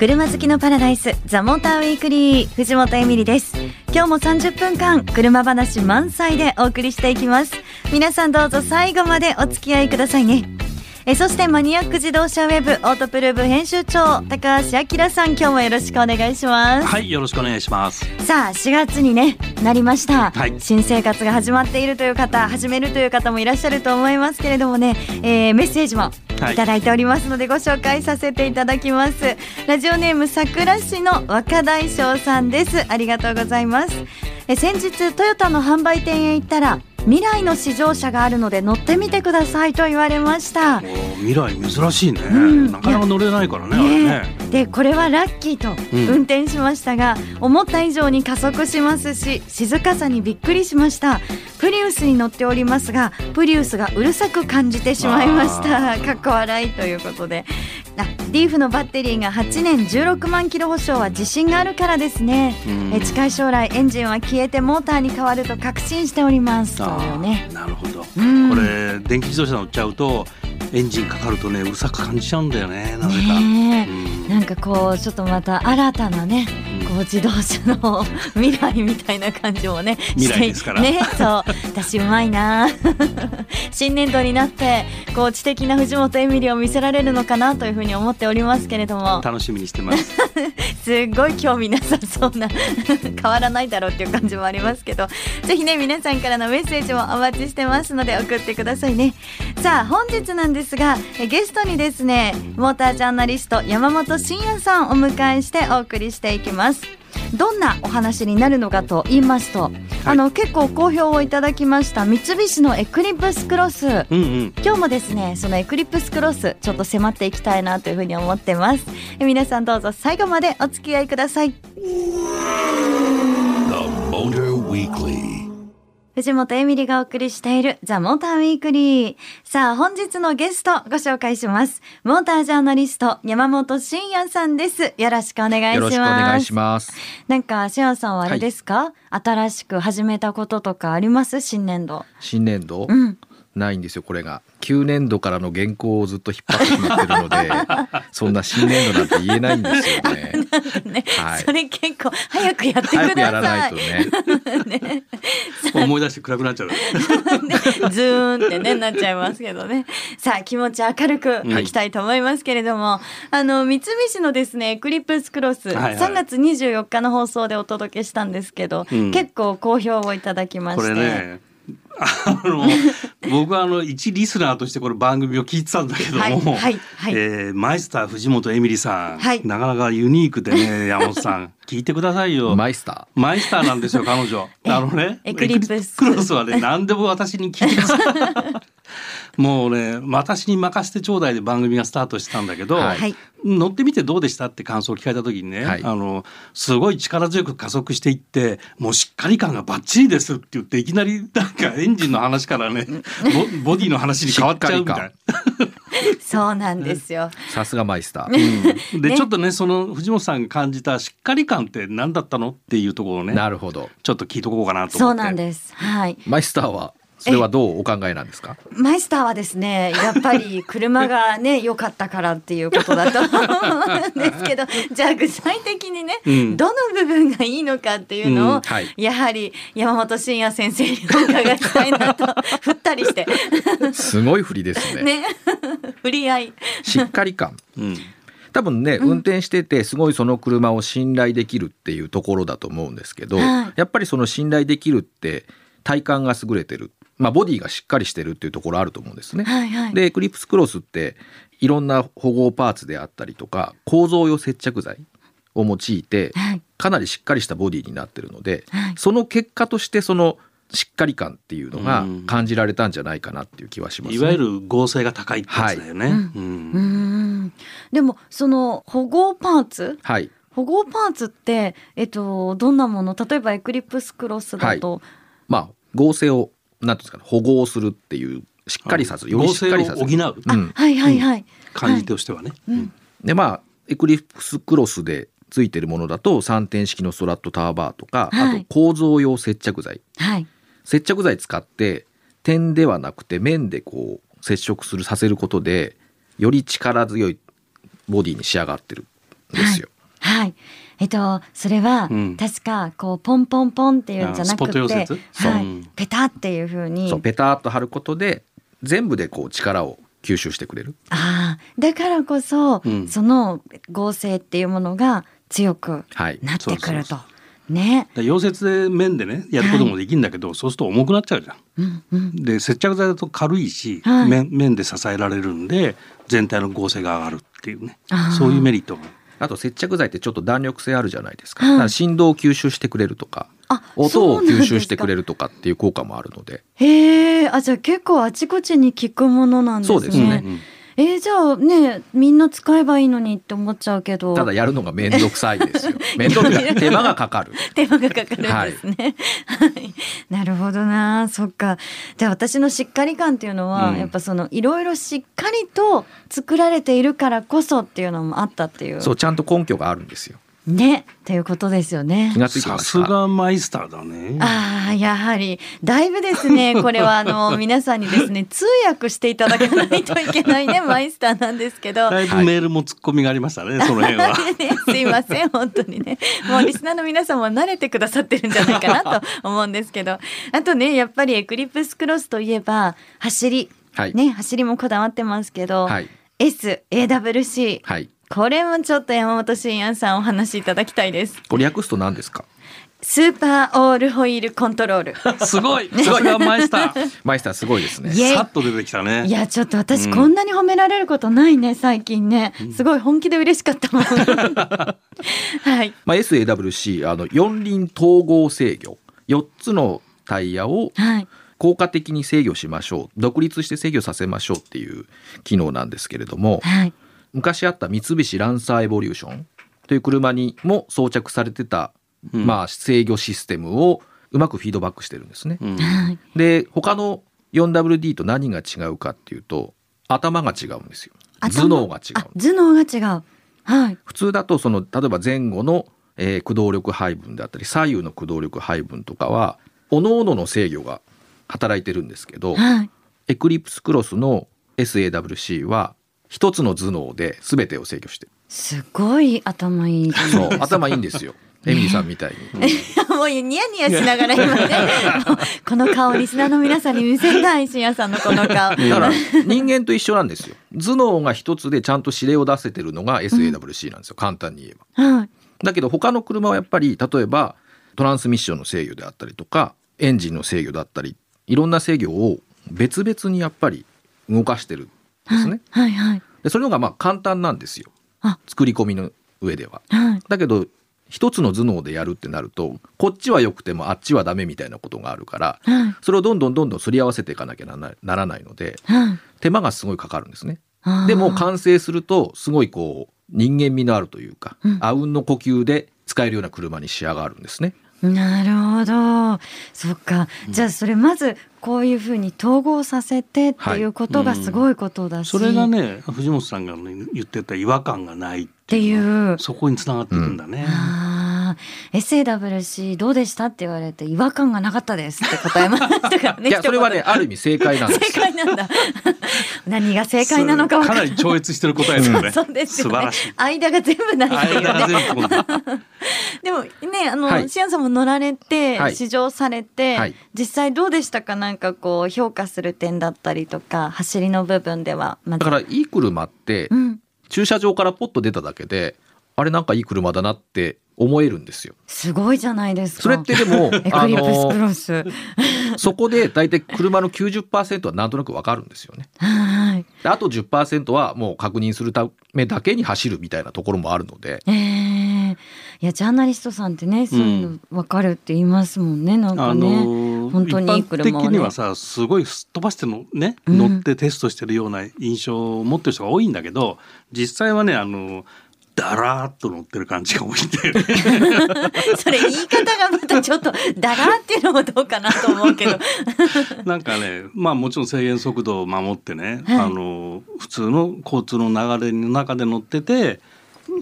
車好きのパラダイスザモーターウィークリー藤本エミリです。今日も30分間車話満載でお送りしていきます。皆さんどうぞ最後までお付き合いくださいね。えそしてマニアック自動車ウェブオートプルーブ編集長高橋明さん今日もよろしくお願いします。はいよろしくお願いします。さあ4月にねなりました、はい。新生活が始まっているという方始めるという方もいらっしゃると思いますけれどもね、えーメッセージもい。ただいておりますのでご紹介させていただきます。ラジオネーム桜市の若大将さんです。ありがとうございます。え先日トヨタの販売店へ行ったら未来の試乗車があるので乗ってみてくださいと言われました。未来珍しいね、ん。なかなか乗れないからねね。ね。えでこれはラッキーとうん。運転しましたが、思った以上に加速しますし静かさにびっくりしました。プリウスに乗っておりますがプリウスがうるさく感じてしまいました。かっこ笑いということで。あリーフのバッテリーが8年16万キロ保証は自信があるからですね。うん。え近い将来エンジンは消えてモーターに変わると確信しておりますとあいうね。ーなるほど、うん。これ電気自動車乗っちゃうとエンジンかかるとねうるさく感じちゃうんだよねなぜか、ねえ。うん。なんかこうちょっとまた新たなねうんこう自動車の未来みたいな感じもね 未来ですから。ね。そう。私うまいな。新年度になってこう知的な藤本エミリを見せられるのかなというふうに思っておりますけれども。楽しみにしてます。すっごい興味なさそうな変わらないだろうっていう感じもありますけど。ぜひね皆さんからのメッセージもお待ちしてますので送ってくださいね。さあ本日なんですがえゲストにですねモータージャーナリスト山本慎也さんをお迎えしてお送りしていきますどんなお話になるのかと言いますと、あの結構好評をいただきました三菱のエクリプスクロス。うんうん。今日もですねそのエクリプスクロスちょっと迫っていきたいなというふうに思ってます。え皆さんどうぞ最後までお付き合いください。The Motor Weekly. 藤本エミリがお送りしているザ・モーターウィークリー。さあ本日のゲストご紹介します。モータージャーナリスト山本慎也さんです。よろしくお願いします。よろしくお願いします。なんか慎也さんはあれですか、新しく始めたこととかあります？新年度。新年度、うんないんですよこれが。旧年度からの原稿をずっと引っ張ってしまってるので そんな新年度なんて言えないんですよね。ね、はい。それ結構早くやってください。早くやらないとね。思い出して暗くなっちゃう。ズーンってねなっちゃいますけどね。さあ気持ち明るくいきたいと思いますけれども、あの三菱のですねエクリプスクロス、はいはい。3月24日の放送でお届けしたんですけど、うん。結構好評をいただきまして。これねあの僕はあの一リスナーとしてこの番組を聞いてたんだけども、はいはいはいえーマイスター藤本エミリさん、はいなかなかユニークでね 山本さん聞いてくださいよ。マイスタマイスターなんですよ彼女。えあのねエクリプスクロスはね何でも私に聞いてください。もうね私に任せてちょうだいで番組がスタートしてたんだけど、はいはい乗ってみてどうでしたって感想を聞かれた時にね、はいあのすごい力強く加速していってもうしっかり感がバッチリですって言っていきなりなんかエンジンの話からね ボボディの話に変わっちゃうみたいな。そうなんですよー。さすがマイスター。で、ねちょっとねその藤本さんが感じたしっかり感って何だったのっていうところをねなるほど。ちょっと聞いとこうかなと思って。そうなんですはいマイスターは？それはどうお考えなんですか？マイスターはですねやっぱり車がね 良かったからっていうことだと思うんですけど じゃあ具体的にね、うん。どの部分がいいのかっていうのを、うんはい。やはり山本慎也先生にお伺いしたいなと 振ったりして。すごい振りですね。ね。振り合い。しっかり感。うん。多分ね、運転しててすごいその車を信頼できるっていうところだと思うんですけど、はい。やっぱりその信頼できるって体感が優れてる、まあ、ボディがしっかりしてるっていうところあると思うんですね。はいはい。でエクリプスクロスっていろんな保護パーツであったりとか構造用接着剤を用いてはい。かなりしっかりしたボディになってるので、はい。その結果としてそのしっかり感っていうのがうん。感じられたんじゃないかなっていう気はしますね。いわゆる合成が高いってやつだよね。はいうん。うーん。でもその保護パーツはい。保護パーツって、えっと、どんなもの？例えばエクリプスクロスだと、まあ合成をなんていうんですかね保護をするっていうしっかりさせるよりしっかりさせる。補う。うん。はいはいはい、感じとしてはね。うん。でまあエクリプスクロスでついてるものだと3点式のストラットターバーとか、はい。あと構造用接着剤。はい。接着剤使って点ではなくて面でこう接触するさせることでより力強いボディに仕上がってるですよ。はい。えっと、それは、うん確か、こう、ポンポンポンっていうんじゃなくあスポット溶て接、はい。ペタっていう風に。そうペタッと貼ることで全部でこう力を吸収してくれる。ああ、だからこそ、うんその合成っていうものが強くはい。なってくると。そうそうね。で溶接で面でねやることもできるんだけど、そうすると重くなっちゃうじゃん。うんうん。で接着剤だと軽いし、はい面面で支えられるんで全体の合成が上がるっていうねそういうメリットがあと接着剤ってちょっと弾力性あるじゃないですか。はいだから振動を吸収してくれるとか、あ、音を吸収してくれる。るとかっていう効果もあるので。へえ、あ、じゃあ結構あちこちに効くものなんですね。そうですねうんえーじゃあね、みんな使えばいいのにって思っちゃうけど。ただやるのが面倒くさいですよ。面倒くさい手間がかかる。手間がかかるんですね。はい。なるほどな。そっか。じゃあ私のしっかり感っていうのは、うんやっぱそのいろいろしっかりと作られているからこそっていうのもあったっていう。そうちゃんと根拠があるんですよ。ね。っていうことですよねさますがマイスターだね。ああ、やはり、だいぶですね、これはあの、皆さんにですね、通訳していただかないといけないね、マイスターなんですけど。だいぶメールもツッコミがありましたね、その辺は。ねすいません本当にねもうリスナーの皆さんも慣れてくださってるんじゃないかなと思うんですけどあとねやっぱりエクリプスクロスといえば走り、はいね走りもこだわってますけど、はい SAWC はい。これもちょっと山本慎也さんお話しいただきたいです。これ略すと何ですか？スーパーオールホイールコントロール。すごい、さすがマイスター。マイスターすごいですね。さっと出てきたね。いやちょっと私うんこんなに褒められることないね最近ね。すごい本気で嬉しかったもん。はい。まあ SAWC あの四輪統合制御。4つのタイヤをはい。効果的に制御しましょう。独立して制御させましょうっていう機能なんですけれども。はい昔あった三菱ランサーエボリューションという車にも装着されてた、うん。まあ、制御システムをうまくフィードバックしてるんですね。うん。はい。で他の 4WD と何が違うかっていうと頭が違うんですよ。頭？脳が違う。あ頭脳が違う。はい。普通だとその例えば前後の、えー駆動力配分であったり左右の駆動力配分とかは各々の制御が働いてるんですけどはい。エクリプスクロスの SAWC は一つの頭脳で全てを制御して。るすごい頭いいそう頭いいんですよ。エミリーさんみたいに。もうニヤニヤしながら今 ねこの顔リスナーの皆さんに見せたい深夜さんのこの顔。人間と一緒なんですよ。頭脳が一つでちゃんと指令を出せてるのが SAWC なんですよ、簡単に言えば。はい。だけど他の車はやっぱり例えばトランスミッションの制御であったりとかエンジンの制御だったりいろんな制御を別々にやっぱり動かしてる。んですね。はいはいでそれのがまあ簡単なんですよあ作り込みの上では。はいだけど一つの頭脳でやるってなるとこっちは良くてもあっちはダメみたいなことがあるからはいそれをどんどんどんどんすり合わせていかなきゃならないのではい手間がすごいかかるんですね。でも完成するとすごいこう人間味のあるというか、うんあうんの呼吸で使えるような車に仕上がるんですね。なるほど。そっか、じゃあそれまずこういうふうに統合させてっていうことがすごいことだし、それがっね藤本さんが、ね、言ってた違和感がないってていうのいう。そこにつながっていくんだね。SAWC どうでしたって言われて違和感がなかったですって答えました。からねいやそれはね ある意味正解なんです。正解なんだ。何が正解なのか分かなり超越してる答えですよね。そうですよね。素晴らしい。間が全部ないっていう間がね全部でもねあの、はい。シアンさんも乗られて、はい。試乗されて、はい。実際どうでしたか？なんかこう評価する点だったりとか走りの部分ではだからいい車ってうん。駐車場からポッと出ただけであれなんかいい車だなって思えるんですよ。すごいじゃないですか。それってでも エクあリプスクのロス。そこで大体車の90%はなんとなくわかるんですよね。はい。であと10%はもう確認するためだけに走るみたいなところもあるので。ええいやジャーナリストさんってねそういうの分かるって言いますもんねなんかあね、の本当にいい車はね。一般的にはさすごいすっ飛ばしてのね、うん。乗ってテストしてるような印象を持ってる人が多いんだけど実際はねあのだらーっと乗ってる感じが多いん。それ言い方がまたちょっとだらっていうのもどうかなと思うけど なんかねまあもちろん制限速度を守ってね、はいあの普通の交通の流れの中で乗ってて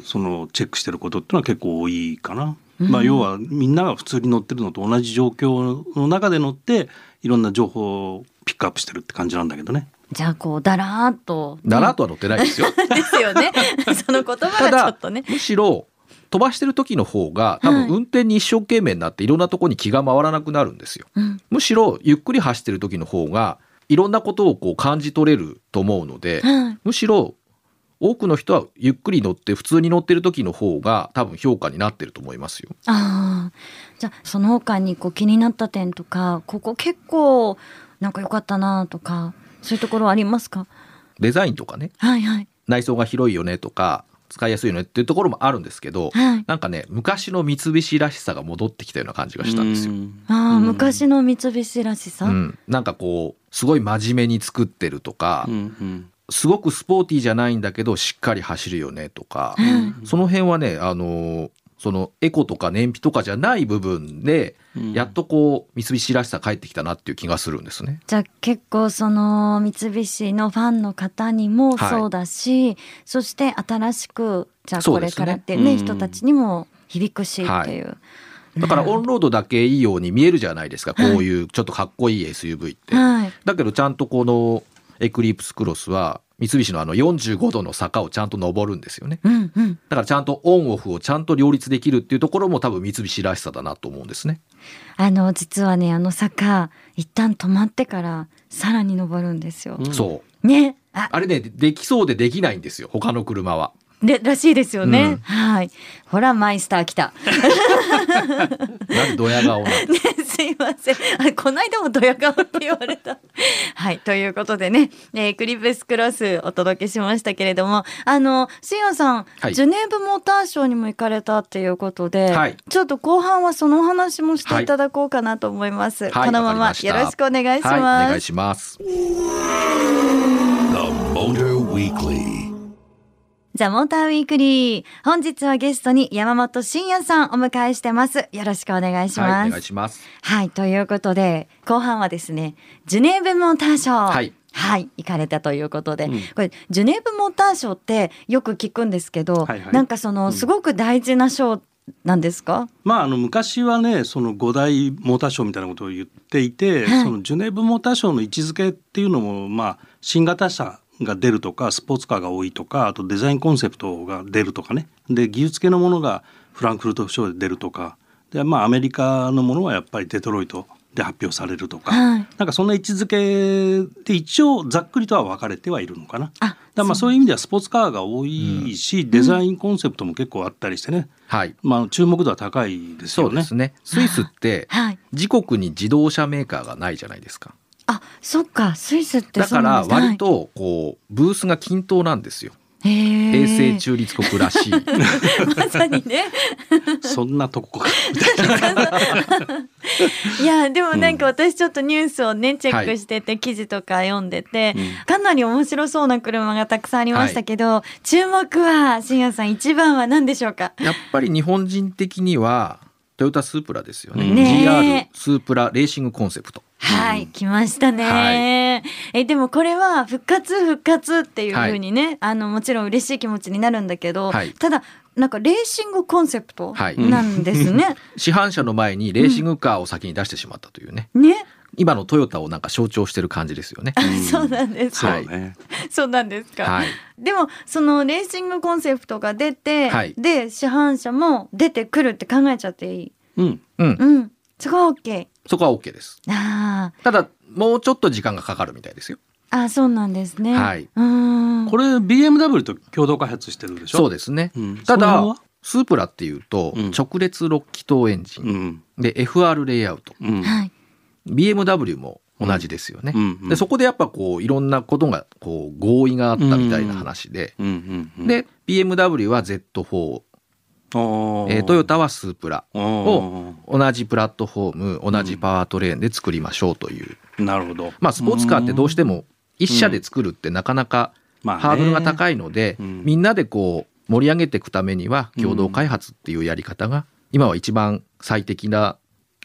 そのチェックしてることっていうのは結構多いかな。うんまあ要はみんなが普通に乗ってるのと同じ状況の中で乗っていろんな情報をピックアップしてるって感じなんだけどね。じゃあこうだらーっとだらっとは乗ってないですよ。ですよね。その言葉がちょっとね。むしろ飛ばしてる時の方が多分はい。運転に一生懸命になっていろんなところに気が回らなくなるんですよ。うん。むしろゆっくり走ってる時の方がいろんなことをこう感じ取れると思うので、はい。むしろ多くの人はゆっくり乗って普通に乗ってる時の方が多分評価になってると思いますよ。ああじゃあその他にこう気になった点とかここ結構なんか良かったなとかそういうところありますか？デザインとかね。はいはい。内装が広いよねとか使いやすいよねっていうところもあるんですけど、はい。なんかね昔の三菱らしさが戻ってきたような感じがしたんですよ。ああ、うん。昔の三菱らしさ、うん、なんかこうすごい真面目に作ってるとか、うんうん。すごくスポーティーじゃないんだけどしっかり走るよねとか、はい。その辺はねあのーそのエコとか燃費とかじゃない部分で、うん。やっとこう三菱らしさ帰ってきたなっていう気がするんですね。じゃあ結構その三菱のファンの方にもそうだし、そして新しくじゃあこれからっていうねそうですね。人たちにも響くしっていう、だからオンロードだけいいように見えるじゃないですか、はい。こういうちょっとかっこいい SUV って。はい。だけどちゃんとこのエクリプスクロスは三菱のあの45度の坂をちゃんと登るんですよね。うんうん。だからちゃんとオンオフをちゃんと両立できるっていうところも多分三菱らしさだなと思うんですね。あの実はねあの坂一旦止まってからさらに登るんですよ、うん。そう。ね。あ。あれね、できそうでできないんですよ、他の車は。でらしいですよね、うん。はい。ほらマイスター来た。なんでドヤ顔なの？すいません。あ、この間もドヤ顔って言われた。はい。ということでね、えークリプスクロスお届けしましたけれども、あの、しんやさん、はいジュネーブモーターショーにも行かれたっていうことで、はいちょっと後半はそのお話もしていただこうかなと思います。はいこのままよろしくお願いします。はい、お願いします。ザ・モーターウィークリー。本日はゲストに山本慎也さんお迎えしてます。よろしくお願いします。はい、お願いします。はい、ということで、後半はですね、ジュネーブモーターショー。はい。はい、行かれたということで、うんこれジュネーブモーターショーってよく聞くんですけど、はいはいなんかそのすごく大事なショーなんですか？まあ、あの昔はねその五大モーターショーみたいなことを言っていて、はいそのジュネーブモーターショーの位置づけっていうのも、まあ、新型車が出るとかスポーツカーが多いとかあとデザインコンセプトが出るとかねで技術系のものがフランクフルトショーで出るとかで、まあ、アメリカのものはやっぱりデトロイトで発表されるとか、はいなんかそんな位置づけで一応ざっくりとは分かれてはいるのかな。あ、だからまあそういう意味ではスポーツカーが多いし、デザインコンセプトも結構あったりしてね、はい。まあ、注目度は高いですよね。そうですね。スイスってはい。自国に自動車メーカーがないじゃないですか。あ、そっか、スイスってだから割とこうブースが均等なんですよ。平成中立国らしい。まさにね。そんなとこ いやでもなんか私ちょっとニュースをねチェックしてて、記事とか読んでて、うん。かなり面白そうな車がたくさんありましたけど、注目は信也さん一番は何でしょうか？やっぱり日本人的にはトヨタスープラですよね。うんね GR スープラレーシングコンセプト。はい、来ましたね、えでもこれは復活復活っていう風にね、あのもちろん嬉しい気持ちになるんだけど、はい。ただなんかレーシングコンセプトはい。なんですね。市販車の前にレーシングカーを先に出してしまったというね。ね、今のトヨタをなんか象徴してる感じですよね。そうなんですか。そうね。そうなんですか。はい。でもそのレーシングコンセプトが出て、はいで市販車も出てくるって考えちゃっていい？うん。うん。うん、そこは OK。そこは OK です。あただもうちょっと時間がかかるみたいですよ。あ、あそうなんですね。はいうーん。これ BMW と共同開発してるでしょ？そうですね。うんただスープラっていうとうん直列6気筒エンジン、うん。で FR レイアウトうん。はい。BMW も同じですよね。うんうんでそこでやっぱこういろんなことがこう合意があったみたいな話で、うんうんうん。で BMW は Z4、おー、えートヨタはスープラ。おをー同じプラットフォーム同じパワートレーンで作りましょうという、なるほど。まあスポーツカーってどうしても一社で作るってなかなかハードルが高いので、うん。みんなでこう盛り上げていくためには共同開発っていうやり方が今は一番最適な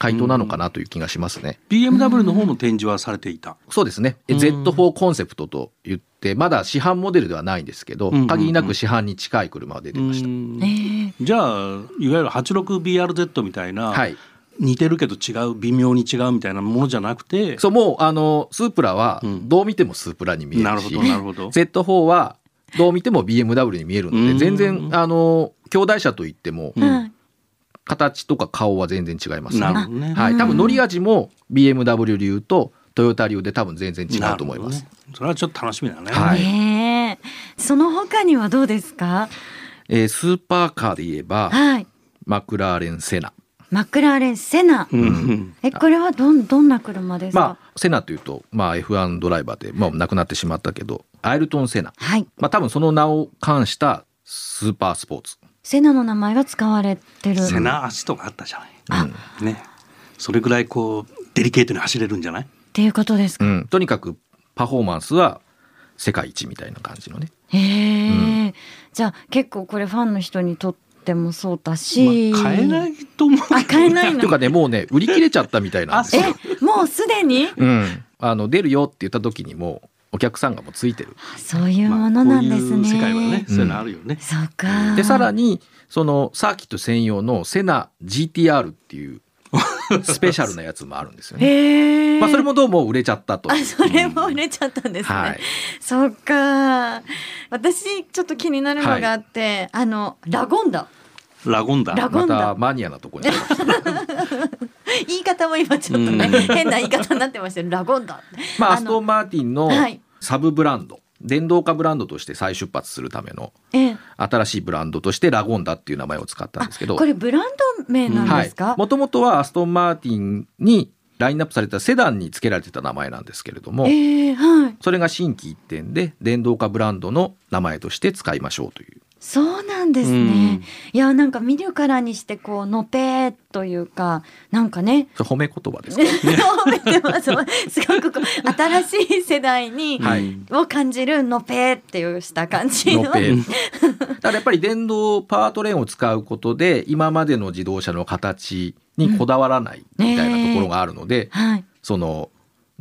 回答なのかなという気がしますね。BMW の方の展示はされていた。そうですね。うん Z4 コンセプトと言って、まだ市販モデルではないんですけど、うんうんうん限りなく市販に近い車が出てました。うんえー、じゃあいわゆる 86BRZ みたいな、はい。似てるけど違う微妙に違うみたいなものじゃなくてそうもうあのスープラはうんどう見てもスープラに見えるし、なるほどなるほど Z4 はどう見ても BMW に見えるのうんで全然あの兄弟車といってもうんはい形とか顔は全然違いますね。ね。はい、多うん。分乗り味も BMW 流とトヨタ流で多分全然違うと思います。ね。それはちょっと楽しみだね。はい。その他にはどうですか？えースーパーカーで言えばはい。マクラーレンセナ。マクラーレンセナ。うん。うんえこれはどんどんな車ですか、まあセナというと、まあ、F1 ドライバーで、まあ、亡くなってしまったけどアイルトン・セナ、はい。まあ、多分その名を冠したスーパースポーツ。セナの名前が使われてる。背中足とかあったじゃない？うん。ね。それぐらいこうデリケートに走れるんじゃない？っていうことですか、うん、とにかくパフォーマンスは世界一みたいな感じのね。へえ、じゃあ結構これファンの人にとってもそうだし、まあ買えないと思うあ買えないの？かねもうね売り切れちゃったみたいなんですよ。えもうすでに？うん、あの出るよって言った時にもうお客さんがもうついてる。あそういうものなんですね、まあこういう世界はね、うんそういうのあるよね。そうかでさらにそのサーキット専用のセナ GTR っていう スペシャルなやつもあるんですよね。へえ、まあそれもどうも売れちゃったと。あそれも売れちゃったんですね、はい。そうか私ちょっと気になるのがあって、あのラゴンダラゴンダ。ラゴンまたマニアなところに。言い方も今ちょっとねうん。変な言い方になってましたよ。ラゴンダ。まあアストンマーティンのはい。サブブランド、電動化ブランドとして再出発するためのええ。新しいブランドとしてラゴンダっていう名前を使ったんですけど。これブランド名なんですか、もともとはアストンマーティンにラインナップされたセダンに付けられてた名前なんですけれども、ええはい。それが新規一点で電動化ブランドの名前として使いましょうという。そうなんですね。いやなんか見るからにしてこうのぺーというかなんかね。褒め言葉ですか、褒めてます。すごくこう新しい世代に、はい。を感じるのぺーっていうした感じの。のペ だからやっぱり電動パワートレーンを使うことで今までの自動車の形にこだわらないみたいなところがあるので、はい。その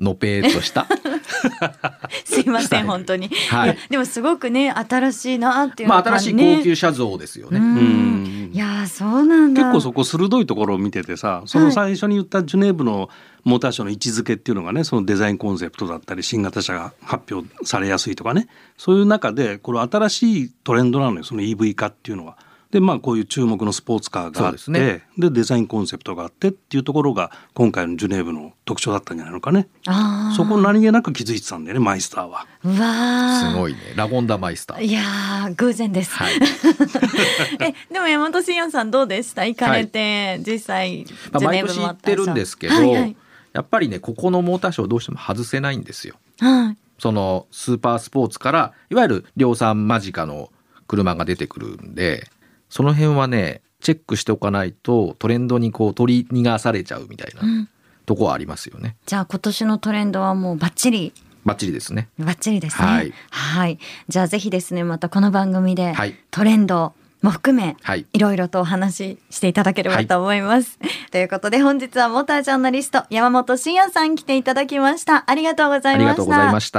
のぺーっとした？すいませはいん本当に、はい。でもすごくね新しいなっていうまあ新しいね高級車像ですよね。うん。うん。いやーそうなんだ。結構そこ鋭いところを見ててさその最初に言ったジュネーブのモーターショーの位置づけっていうのがねそのデザインコンセプトだったり新型車が発表されやすいとかね。そういう中でこれ新しいトレンドなのよその EV 化っていうのは。でまあこういう注目のスポーツカーがあってね。でデザインコンセプトがあってっていうところが今回のジュネーブの特徴だったんじゃないのかね。あー。そこ何気なく気づいてたんだよねマイスターは。うわー。すごいね。ラゴンダマイスター。いやー偶然です、はい。えでも山本慎也さんどうでした？行かれて、実際ジまあ、ュネ毎年行ってるんですけど、はいはい。やっぱりねここのモーターショーどうしても外せないんですよ。はい。そのスーパースポーツからいわゆる量産間近の車が出てくるんでその辺はねチェックしておかないとトレンドにこう取り逃がされちゃうみたいなうん。とこはありますよね。じゃあ今年のトレンドはもうバッチリ？バッチリですね。バッチリですね。はい。はい。じゃあぜひですねまたこの番組ではい。トレンドも含め、はい。いろいろとお話ししていただければと思います、ということで本日はモータージャーナリスト山本慎也さん来ていただきました。ありがとうございました。ありがとうございまし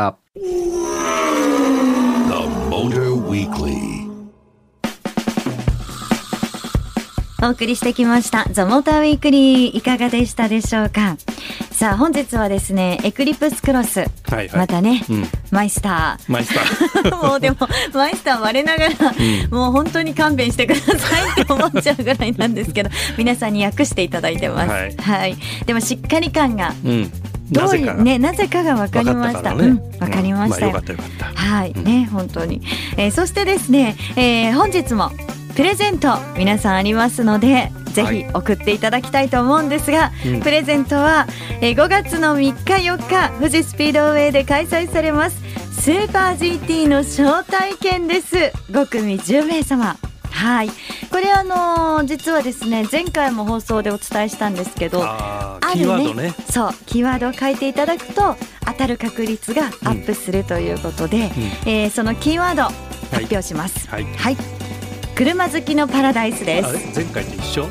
た。お送りしてきましたザモーターウィークリーいかがでしたでしょうか？さあ本日はですねエクリプスクロス、はいはい。またね、うん。マイスタマイスター。ー もうでもマイスター我ながら、もう本当に勘弁してくださいって思っちゃうぐらいなんですけど 皆さんに訳していただいてます。はい。はい、でもしっかり感がうん。どういうねなぜかが分かりました。分かったからね。うん、分かりましたよ、うん。まあよかったよかった。はい、ね本当に、えーそしてですね、えー本日もプレゼント皆さんありますのでぜひ送っていただきたいと思うんですが、うん。プレゼントは、えー5月の3日4日富士スピードウェイで開催されますスーパー GT の招待券です。5組10名様はい。これあのー実はですね前回も放送でお伝えしたんですけどあるキーワードね。そうキーワードを書いていただくと当たる確率がアップするということで、えーそのキーワード発表します。はい。はい、車好きのパラダイスです前回と一緒？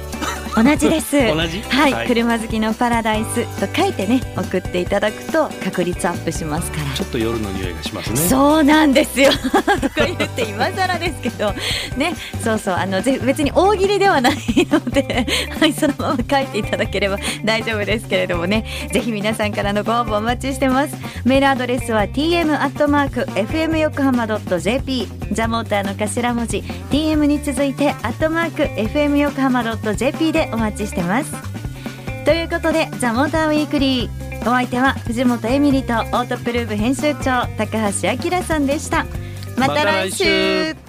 同じです。はい、はい。車好きのパラダイスと書いてね送っていただくと確率アップしますから。ちょっと夜の匂いがしますね。そうなんですよ。とか言って今更ですけど。ね。そうそう。あのぜ別に大喜利ではないので、はい、そのまま書いていただければ大丈夫ですけれどもね。ぜひ皆さんからのご応募お待ちしてます。メールアドレスは tm アットマーク fm 横浜 .jp ザモーターの頭文字。tm に続いてアットマーク fm 横浜 .jp でお待ちしてます。ということでザモーターウィークリーお相手は藤本エミリとオートプルーブ編集長高橋明さんでした。また来週。